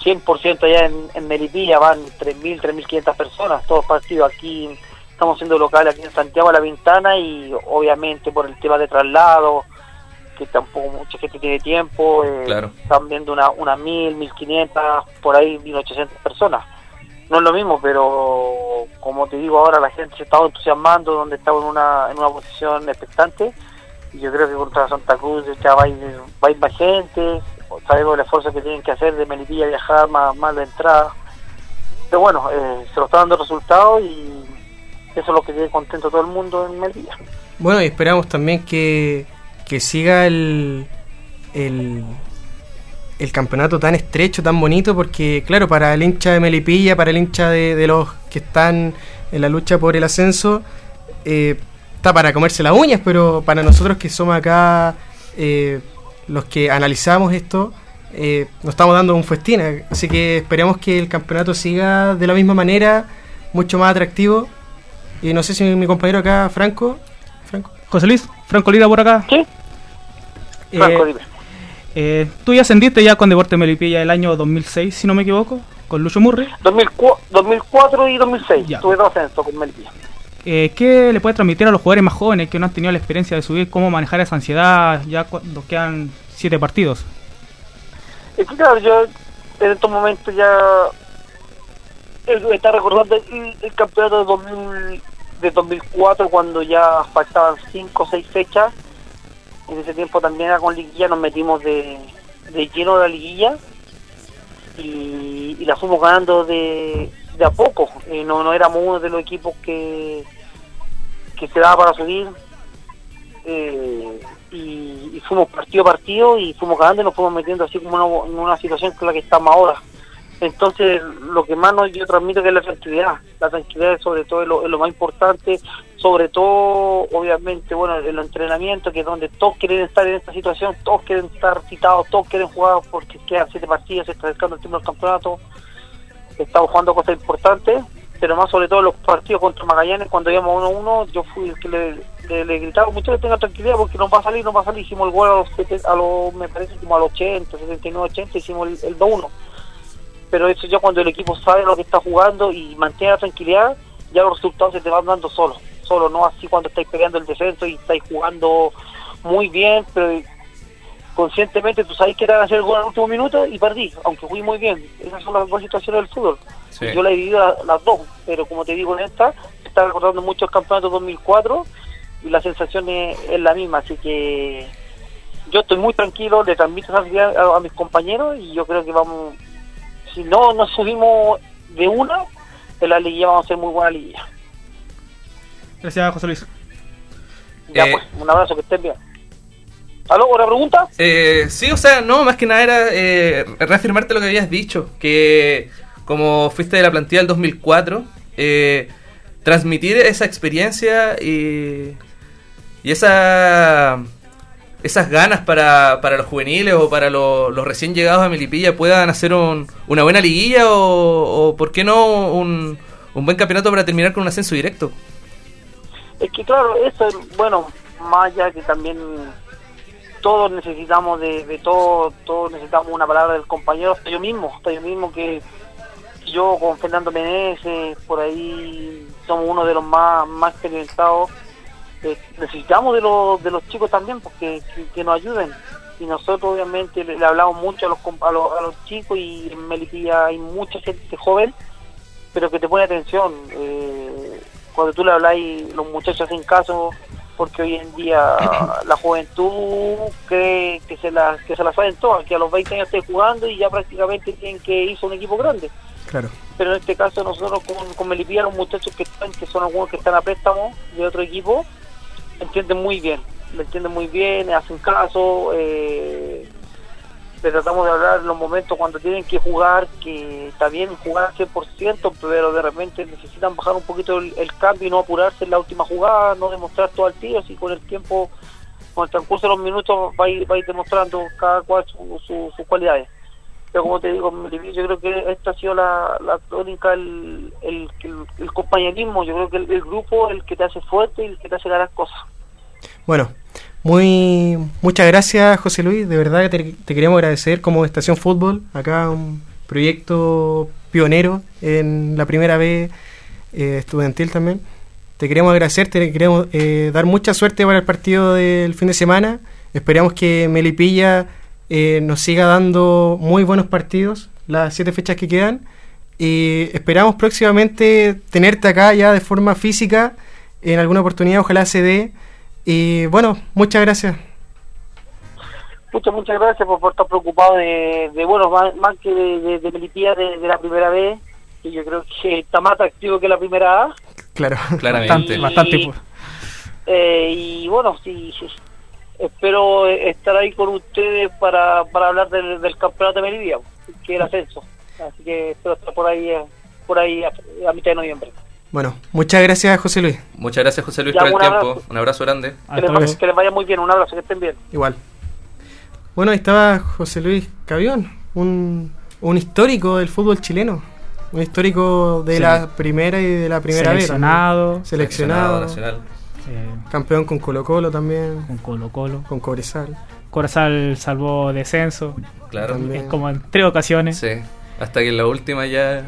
100% allá en, en Melipilla, van 3.000, 3.500 personas, todos partidos aquí estamos siendo local aquí en Santiago a la Ventana y obviamente por el tema de traslado que tampoco mucha gente tiene tiempo eh, Claro. están viendo una, una mil, mil quinientas por ahí mil ochocientas personas no es lo mismo pero como te digo ahora la gente se está entusiasmando donde estamos en una, en una posición expectante y yo creo que contra Santa Cruz ya va a ir, va a más gente sabemos el esfuerzo que tienen que hacer de Melipilla viajar más, más la entrada pero bueno, eh, se lo está dando resultados y eso es lo que tiene contento todo el mundo en Melilla. Bueno, y esperamos también que, que siga el, el, el campeonato tan estrecho, tan bonito, porque claro, para el hincha de Melipilla, para el hincha de, de los que están en la lucha por el ascenso, eh, está para comerse las uñas, pero para nosotros que somos acá eh, los que analizamos esto, eh, nos estamos dando un festín, así que esperemos que el campeonato siga de la misma manera, mucho más atractivo. Y no sé si mi compañero acá, Franco. Franco. José Luis, Franco Lira por acá. ¿Sí? Eh, Franco, dime. Eh, tú ya ascendiste ya con Deporte Melipilla el año 2006, si no me equivoco, con Lucho Murri. 2004, 2004 y 2006. Ya. Tuve dos ascensos con Melipilla. Eh, ¿Qué le puede transmitir a los jugadores más jóvenes que no han tenido la experiencia de subir, cómo manejar esa ansiedad ya cuando quedan siete partidos? Es que claro, yo en estos momentos ya está recordando el, el campeonato de, 2000, de 2004 cuando ya faltaban 5 o 6 fechas. En ese tiempo también era con liguilla, nos metimos de, de lleno de la liguilla y, la fuimos ganando de, de a poco. Eh, no, no éramos uno de los equipos que, que se daba para subir. Eh, y, fuimos partido a partido y fuimos ganando y nos fuimos metiendo así como una- en una situación con la que estamos ahora. Entonces, lo que más nos, yo transmito que es la tranquilidad. La tranquilidad sobre todo es lo, es lo más importante, sobre todo, obviamente, bueno, el entrenamiento, que es donde todos quieren estar en esta situación, todos quieren estar citados, todos quieren jugar porque quedan siete partidos, se está acercando el tiempo del campeonato, estamos jugando cosas importantes, pero más sobre todo los partidos contra Magallanes, cuando íbamos 1-1, yo fui el que le, le, le gritaba, tengan tranquilidad porque nos va a salir, nos va a salir, hicimos el gol a los, a los me parece como a los 80, 79, 80, hicimos el, el 2-1 pero eso ya cuando el equipo sabe lo que está jugando y mantiene la tranquilidad, ya los resultados se te van dando solo, solo, no así cuando estáis peleando el descenso y estáis jugando muy bien, pero conscientemente tú sabes que te van a hacer el gol al último minuto y perdí, aunque fui muy bien. Esas son las dos situaciones del fútbol. Sí. Yo la he vivido la- las dos, pero como te digo en esta, está recordando mucho el campeonato 2004 y la sensación es, es la misma, así que yo estoy muy tranquilo, le transmito esa a, a mis compañeros y yo creo que vamos, si no nos subimos de una, en la liguilla vamos a hacer muy buena liguilla. Gracias, José Luis. Ya Eh, pues, un abrazo, que estén bien. ¿Aló? ¿Otra pregunta? Eh, sí, o sea, no, más que nada era eh, reafirmarte lo que habías dicho, que como fuiste de la plantilla del 2004, eh, transmitir esa experiencia y, y esa esas ganas para, para los juveniles o para lo- los recién llegados a Melipilla puedan hacer un- una buena liguilla o, o, ¿por qué no, un, un buen campeonato para terminar con un ascenso directo? Es que claro, eso, es- bueno, más allá que también todos necesitamos de, de todo, todos necesitamos una palabra del compañero, hasta yo mismo, hasta yo mismo que yo con Fernando Meneses, por ahí somos uno de los más, más experimentados, eh, necesitamos de los, de los chicos también porque que, que nos ayuden y nosotros obviamente le, le hablamos mucho a los, a los, a los chicos y en Melipilla hay mucha gente joven pero que te pone atención. Eh, cuando tú le habláis, los muchachos hacen caso, porque hoy en día la juventud cree que se la, que se la saben todas, que a los 20 años esté jugando y ya prácticamente tienen que irse a un equipo grande. Claro. Pero en este caso nosotros con, con Melipilla, los muchachos que están, que son algunos que están a préstamo de otro equipo, entienden muy bien, lo entienden muy bien, hacen caso, eh, le tratamos de hablar en los momentos cuando tienen que jugar, que está bien jugar al 100%, pero de repente necesitan bajar un poquito el, cambio y no apurarse en la última jugada, no demostrar todo al tiro, así con el tiempo, con el transcurso de los minutos va a ir, va a ir demostrando cada cual su- su- sus cualidades. Pero como te digo, yo creo que esta ha sido la, la tónica, el, el, el, el compañerismo, yo creo que el, el grupo el que te hace fuerte y el que te hace ganar cosas. Bueno, muy muchas gracias José Luis, de verdad que te, te queremos agradecer como Estación Fútbol, acá un proyecto pionero en la primera vez estudiantil también. Te queremos agradecer, te queremos eh, dar mucha suerte para el partido del fin de semana. Esperamos que Melipilla eh, nos siga dando muy buenos partidos las siete fechas que quedan. Y esperamos próximamente tenerte acá ya de forma física en alguna oportunidad, ojalá se dé. Y bueno, muchas gracias. Muchas, muchas gracias por, por estar preocupado de, de, bueno, más, más que de, de, de Melipilla de, de la primera vez, que yo creo que está más atractivo que la primera A. Claro. Claramente. Bastante, bastante. Y- Eh, y bueno, sí, espero estar ahí con ustedes para, para hablar del, del campeonato de Melipilla, que es el ascenso. Así que espero estar por ahí, eh, por ahí a, a mitad de noviembre. Bueno, muchas gracias José Luis. Muchas gracias José Luis Ya, por el tiempo, abrazo. un abrazo grande. Que les, que les vaya muy bien, un abrazo, que estén bien. Igual. Bueno, ahí estaba José Luis Cavión, un, un histórico del fútbol chileno. Un histórico de Sí. la primera y de la primera vez. seleccionado Seleccionado. nacional. Eh, Campeón con Colo Colo también. con Colo Colo. Con Cobresal. Corazal salvó descenso, Claro. También. es como en tres ocasiones. Sí. Hasta que en la última ya.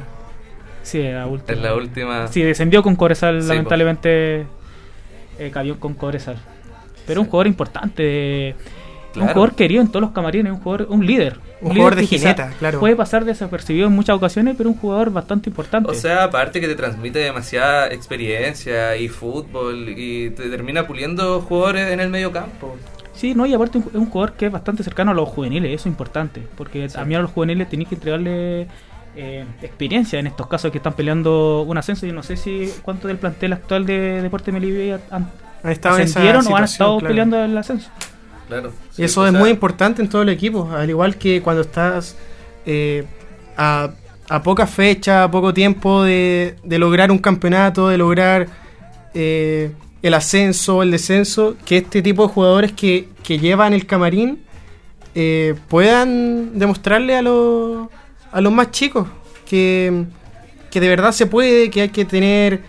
Sí, en la última. En la última. Sí, descendió con Coresal, Sí, lamentablemente eh, cayó con Coresal. Pero un jugador importante, de- un Claro. jugador querido en todos los camarines, un jugador, un líder. Un jugador de jineta, claro. Puede pasar desapercibido en muchas ocasiones, pero un jugador bastante importante. O sea, aparte que te transmite demasiada experiencia y fútbol y te termina puliendo jugadores en el medio campo. Sí, no, y aparte un- es un jugador que es bastante cercano a los juveniles, eso es importante, porque también a los juveniles tenéis que entregarle eh, experiencia en estos casos que están peleando un ascenso. Yo no sé si cuánto del plantel actual de Deporte Melipilla han Han estado en esa ascendieron o han estado claro. peleando el ascenso. Claro. Y eso es sea, muy importante en todo el equipo, al igual que cuando estás eh, a, a poca fecha, a poco tiempo de, de lograr un campeonato, de lograr eh, el ascenso, el descenso, que este tipo de jugadores que, que llevan el camarín eh, puedan demostrarle a los, a los más chicos que, que de verdad se puede, que hay que tener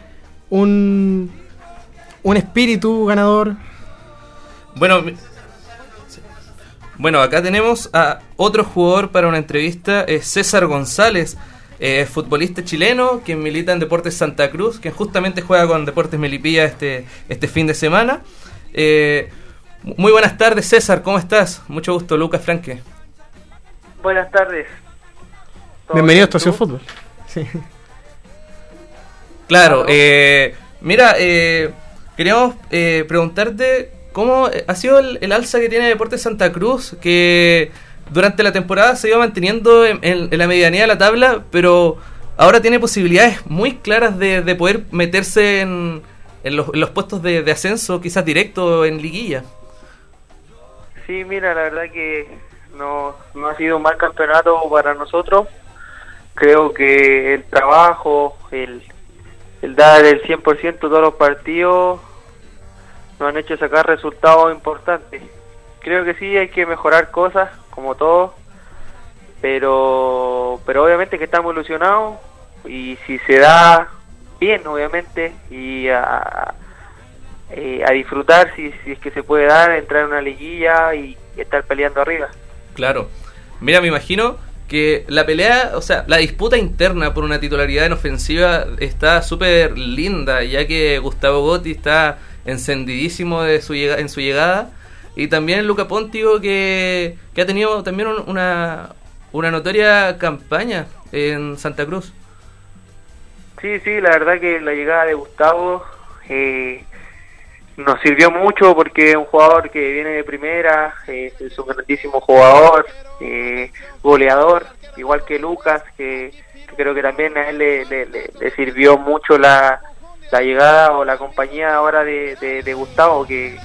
un, un espíritu ganador. Bueno, bueno, acá tenemos a otro jugador para una entrevista, es César González, eh, futbolista chileno que milita en Deportes Santa Cruz, que justamente juega con Deportes Melipilla este, este fin de semana. Eh, muy buenas tardes, César, ¿cómo estás? Mucho gusto, Lucas Franque. Buenas tardes. ¿Todo Bienvenido a Estación? Fútbol. Sí. Claro, Claro. eh, mira, eh, queríamos eh, preguntarte cómo ha sido el, alza que tiene Deportes Santa Cruz, que durante la temporada se iba manteniendo en, la medianía de la tabla, pero ahora tiene posibilidades muy claras de, de poder meterse en, los, puestos de, de ascenso, quizás directo en liguilla. Sí, mira, la verdad que no, no ha sido un mal campeonato para nosotros. Creo que el trabajo, el, el dar el 100% todos los partidos, nos han hecho sacar resultados importantes. Creo que sí hay que mejorar cosas, como todo, pero, pero obviamente que estamos ilusionados y si se da bien, obviamente, y a, eh, a disfrutar si, si es que se puede dar, entrar en una liguilla y, estar peleando arriba. Claro. Mira, me imagino que la pelea, o sea, la disputa interna por una titularidad en ofensiva está súper linda, ya que Gustavo Gotti está encendidísimo de su llega- en su llegada. Y también Luca Pontigo, que, que ha tenido también un- una, una notoria campaña en Santa Cruz. Sí, sí, la verdad que la llegada de Gustavo eh, nos sirvió mucho porque es un jugador que viene de primera, eh, es un grandísimo jugador, eh, goleador, igual que Lucas, que, creo que también a él le- le- le sirvió mucho la, la llegada o la compañía ahora de, de- de Gustavo, que,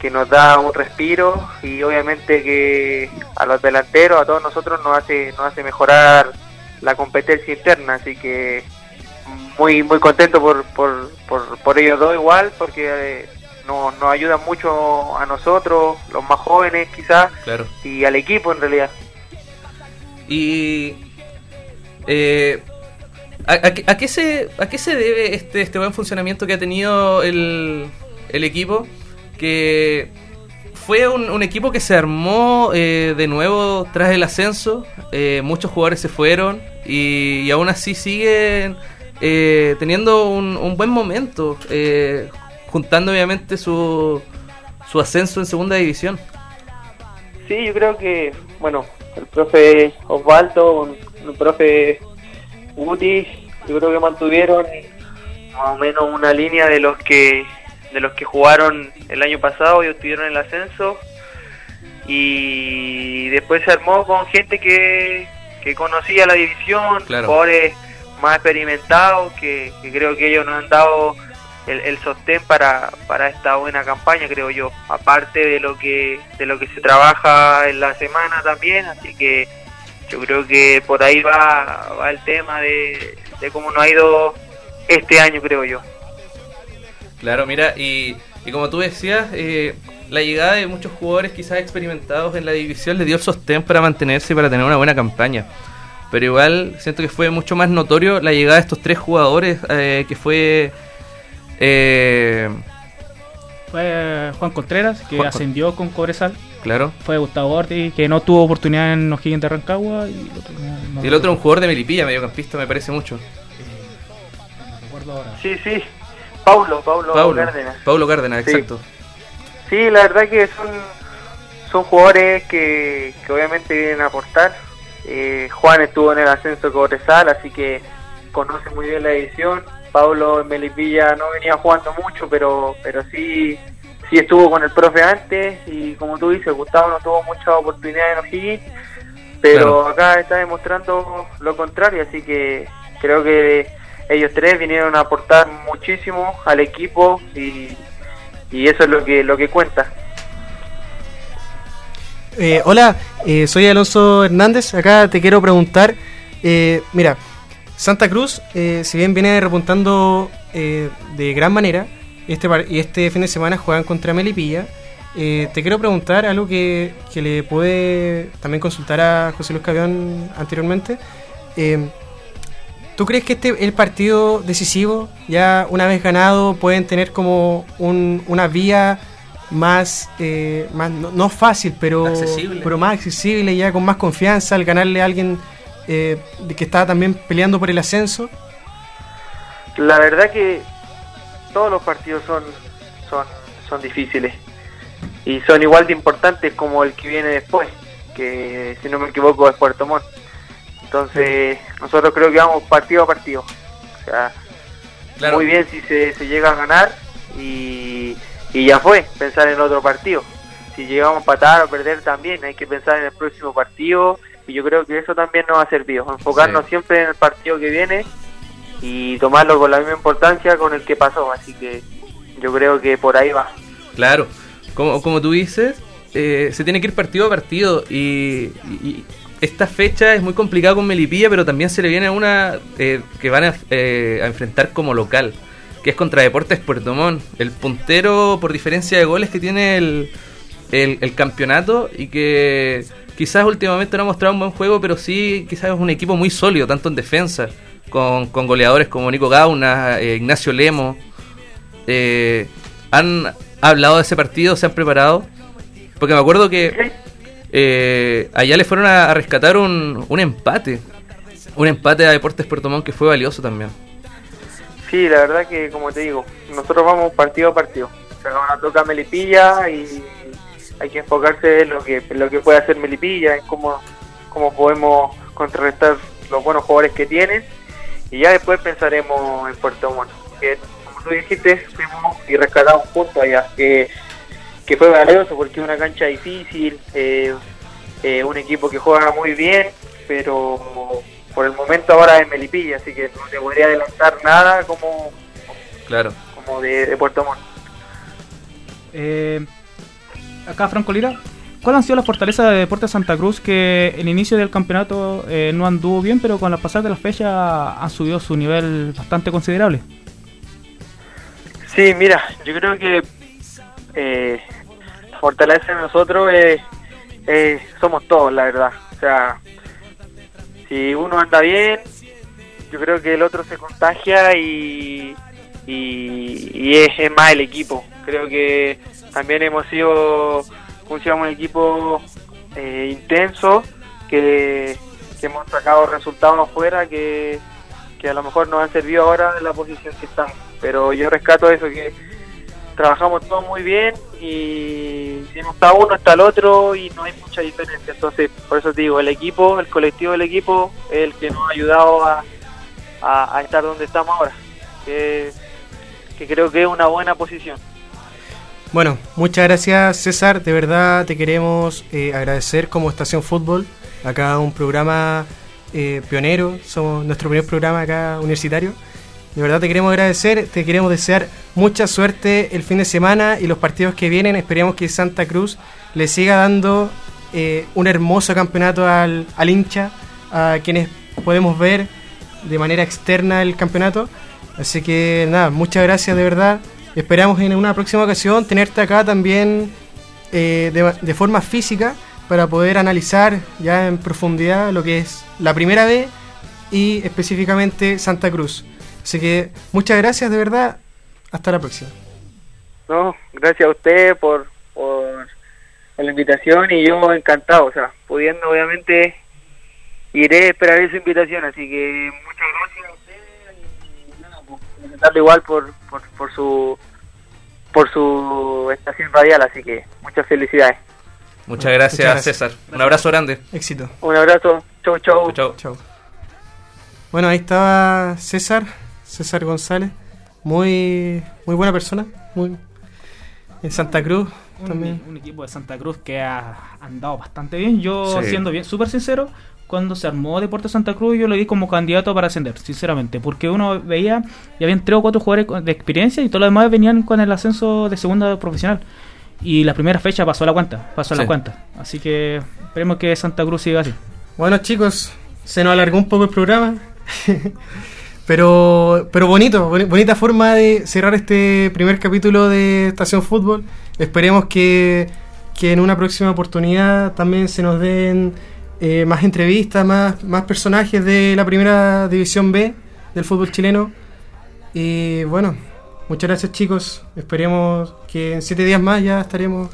que nos da un respiro y obviamente que a los delanteros, a todos nosotros nos hace, nos hace mejorar la competencia interna, así que muy muy contento por, por, por, por ellos dos igual, porque eh, nos, nos ayudan mucho a nosotros, los más jóvenes quizás, Claro. y al equipo en realidad. Y eh, ¿a, a a qué se, ¿a qué se debe este, este buen funcionamiento que ha tenido el, el equipo? Que fue un, un equipo que se armó eh, de nuevo tras el ascenso, eh, muchos jugadores se fueron y, y aún así siguen eh, teniendo un, un buen momento, eh, juntando obviamente su, su ascenso en segunda división. Sí, yo creo que, bueno, el profe Osvaldo, un profe Guti, yo creo que mantuvieron más o menos una línea de los que de los que jugaron el año pasado y obtuvieron el ascenso y después se armó con gente que, que conocía la división, Claro. jugadores más experimentados que, que creo que ellos nos han dado el, el sostén para, para esta buena campaña creo yo aparte de lo que de lo que se trabaja en la semana también así que yo creo que por ahí va, va el tema de, de cómo nos ha ido este año creo yo Claro, mira, y, y como tú decías, eh, la llegada de muchos jugadores quizás experimentados en la división le dio el sostén para mantenerse y para tener una buena campaña. pero igual siento que fue mucho más notorio la llegada de estos tres jugadores eh, que fue... Eh, fue Juan Contreras, que ascendió con Cobresal. Claro. Fue Gustavo Ortiz, que no tuvo oportunidad en O'Higgins de Rancagua. Y el otro, no, y el otro un jugador de Melipilla, mediocampista, me parece mucho. Sí, sí. Paulo, Paulo, Paulo Cárdenas. Paulo Cárdenas, exacto. Sí, la verdad que son, son jugadores que, que obviamente vienen a aportar. Eh, Juan estuvo en el ascenso Cobresal, así que conoce muy bien la edición Pablo en Melipilla no venía jugando mucho, pero pero sí sí estuvo con el profe antes y como tú dices, Gustavo no tuvo mucha oportunidad en O'Higgins, pero acá está demostrando lo contrario, así que creo que ellos tres vinieron a aportar muchísimo al equipo y, y eso es lo que lo que cuenta. Eh, hola, eh, soy Alonso Hernández. Acá te quiero preguntar, eh, mira, Santa Cruz, eh, si bien viene repuntando eh, de gran manera, este y este fin de semana juegan contra Melipilla, eh, te quiero preguntar algo que, le puede también consultar a José Luis Cavión anteriormente. ¿Tú crees que este el partido decisivo, ya una vez ganado, pueden tener como una vía más, más no, fácil, pero, pero más accesible, ya con más confianza al ganarle a alguien eh, que está también peleando por el ascenso? La verdad que todos los partidos son, son, son difíciles y son igual de importantes como el que viene después, que si no me equivoco es Puerto Montt. Entonces nosotros creo que vamos partido a partido. O sea, muy bien si se, se llega a ganar y, y ya fue, pensar en otro partido. Si llegamos a empatar o perder también, hay que pensar en el próximo partido y yo creo que eso también nos ha servido, enfocarnos siempre en el partido que viene y tomarlo con la misma importancia con el que pasó, así que yo creo que por ahí va. Claro, como, como tú dices, eh, se tiene que ir partido a partido y, esta fecha es muy complicada con Melipilla, pero también se le viene una eh, que van eh, a, enfrentar como local, que es contra Deportes Puerto Montt, el puntero por diferencia de goles que tiene el, el campeonato y que quizás últimamente no ha mostrado un buen juego, pero sí quizás es un equipo muy sólido, tanto en defensa, con, con goleadores como Nico Gauna, eh, Ignacio Lemo. Eh, han hablado de ese partido, se han preparado. Porque me acuerdo que eh, allá le fueron a, rescatar un, un, empate. Un empate a Deportes Puerto Montt que fue valioso también. Sí, la verdad que, como te digo, nosotros vamos partido a partido. O sea, nos toca Melipilla y hay que enfocarse en lo que, lo que puede hacer Melipilla, en cómo, cómo podemos contrarrestar los buenos jugadores que tienen y ya después pensaremos en Puerto Montt. Que, como tú dijiste, fuimos y rescatamos puntos allá, que, que fue valioso porque es una cancha difícil, eh, eh, un equipo que juega muy bien, pero por el momento ahora es Melipilla, así que no te podría adelantar nada como, claro. como de, Puerto Montt. Eh, acá Franco Lira, ¿cuáles han sido las fortalezas de Deportes Santa Cruz que el inicio del campeonato eh, no anduvo bien, pero con la pasada de las fechas han subido su nivel bastante considerable? Sí, mira, yo creo que eh, la fortaleza de nosotros es, somos todos, la verdad. O sea, si uno anda bien, yo creo que el otro se contagia y, y, es, más el equipo. Creo que también hemos sido un equipo eh, intenso que, hemos sacado resultados afuera que, a lo mejor nos han servido ahora en la posición que estamos. Pero yo rescato eso, que trabajamos todos muy bien y si no está uno está el otro y no hay mucha diferencia. Entonces, por eso te digo, el equipo, el colectivo del equipo es el que nos ha ayudado a, a, estar donde estamos ahora, que creo que es una buena posición. Bueno, muchas gracias César, de verdad te queremos eh, agradecer como Estación Fútbol, acá un programa eh, pionero, somos nuestro primer programa acá universitario. De verdad te queremos agradecer, te queremos desear mucha suerte el fin de semana y los partidos que vienen. Esperamos que Santa Cruz le siga dando eh, un hermoso campeonato al, al hincha, a quienes podemos ver de manera externa el campeonato. Así que nada, muchas gracias de verdad. Esperamos en una próxima ocasión tenerte acá también eh, de, forma física para poder analizar ya en profundidad lo que es la primera B y específicamente Santa Cruz. Así que muchas gracias de verdad. Hasta la próxima. No, gracias a usted por, por la invitación y yo encantado, o sea, pudiendo obviamente iré a esperar esa invitación, así que muchas gracias darle igual por, por, por su por su estación radial, así que muchas felicidades. Muchas gracias, Muchas gracias. César. Un abrazo grande. Éxito. Un abrazo, chau chau. Chau. Chao. Bueno, ahí estaba César, César González. Muy, muy buena persona. Muy, en Santa Cruz Un, equipo de Santa Cruz que ha andado bastante bien. Yo, Sí. siendo bien súper sincero, cuando se armó Deportes Santa Cruz, yo lo vi como candidato para ascender, sinceramente. Porque uno veía, y habían tres o cuatro jugadores de experiencia y todos los demás venían con el ascenso de segunda profesional. Y la primera fecha pasó la cuenta, pasó la Sí. cuenta. Así que esperemos que Santa Cruz siga así. Bueno, chicos, se nos alargó un poco el programa. pero, pero bonito, boni- bonita forma de cerrar este primer capítulo de Estación Fútbol. Esperemos que, que en una próxima oportunidad también se nos den eh, más entrevistas, más, más personajes de la primera división B del fútbol chileno. Y bueno, muchas gracias chicos. Esperemos que en siete días más ya estaremos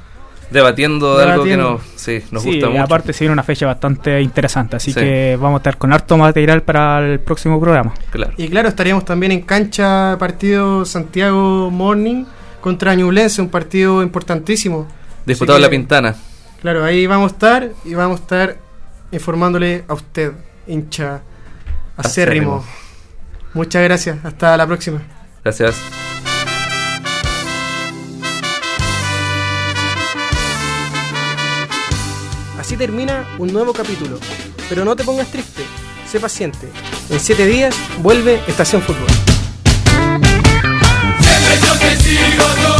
Debatiendo de algo que nos, sí, nos sí, gusta y mucho. aparte se viene una fecha bastante interesante, así Sí. que vamos a estar con harto material para el próximo programa. Claro. Y claro, estaríamos también en cancha partido Santiago Morning contra Ñublense, un partido importantísimo. Disputado la Pintana. Claro, ahí vamos a estar y vamos a estar informándole a usted, hincha acérrimo. Acérrimo. Muchas gracias, hasta la próxima. Gracias. Así termina un nuevo capítulo. Pero no te pongas triste, sé paciente. En siete días vuelve Estación Fútbol. vencido